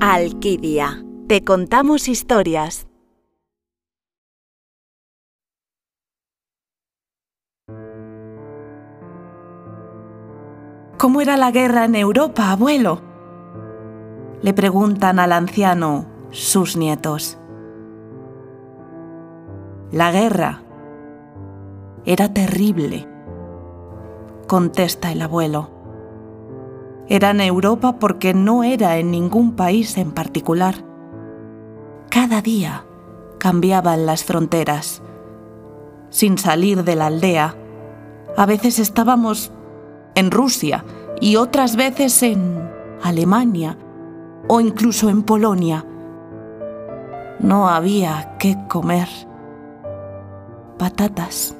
Alquidia. Te contamos historias. ¿Cómo era la guerra en Europa, abuelo? Le preguntan al anciano sus nietos. La guerra era terrible, contesta el abuelo. Era en Europa porque no era en ningún país en particular. Cada día cambiaban las fronteras. Sin salir de la aldea, a veces estábamos en Rusia y otras veces en Alemania o incluso en Polonia. No había qué comer. Patatas,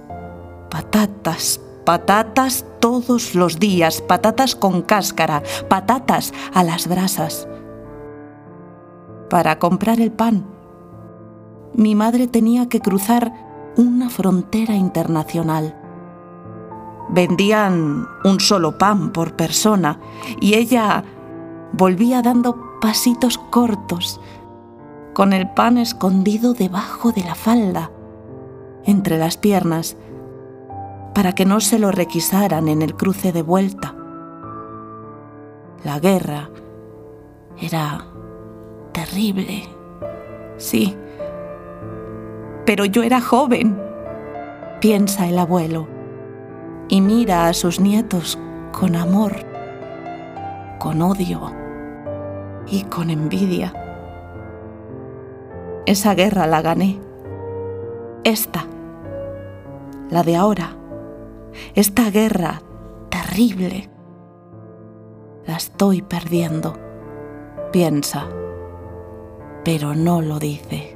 patatas, patatas todos los días, patatas con cáscara, patatas a las brasas. Para comprar el pan, mi madre tenía que cruzar una frontera internacional. Vendían un solo pan por persona y ella volvía dando pasitos cortos, con el pan escondido debajo de la falda, entre las piernas, para que no se lo requisaran en el cruce de vuelta. La guerra era terrible, sí, pero yo era joven, piensa el abuelo, y mira a sus nietos con amor, con odio y con envidia. Esa guerra la gané. Esta, la de ahora esta guerra terrible. La estoy perdiendo, piensa, pero no lo dice.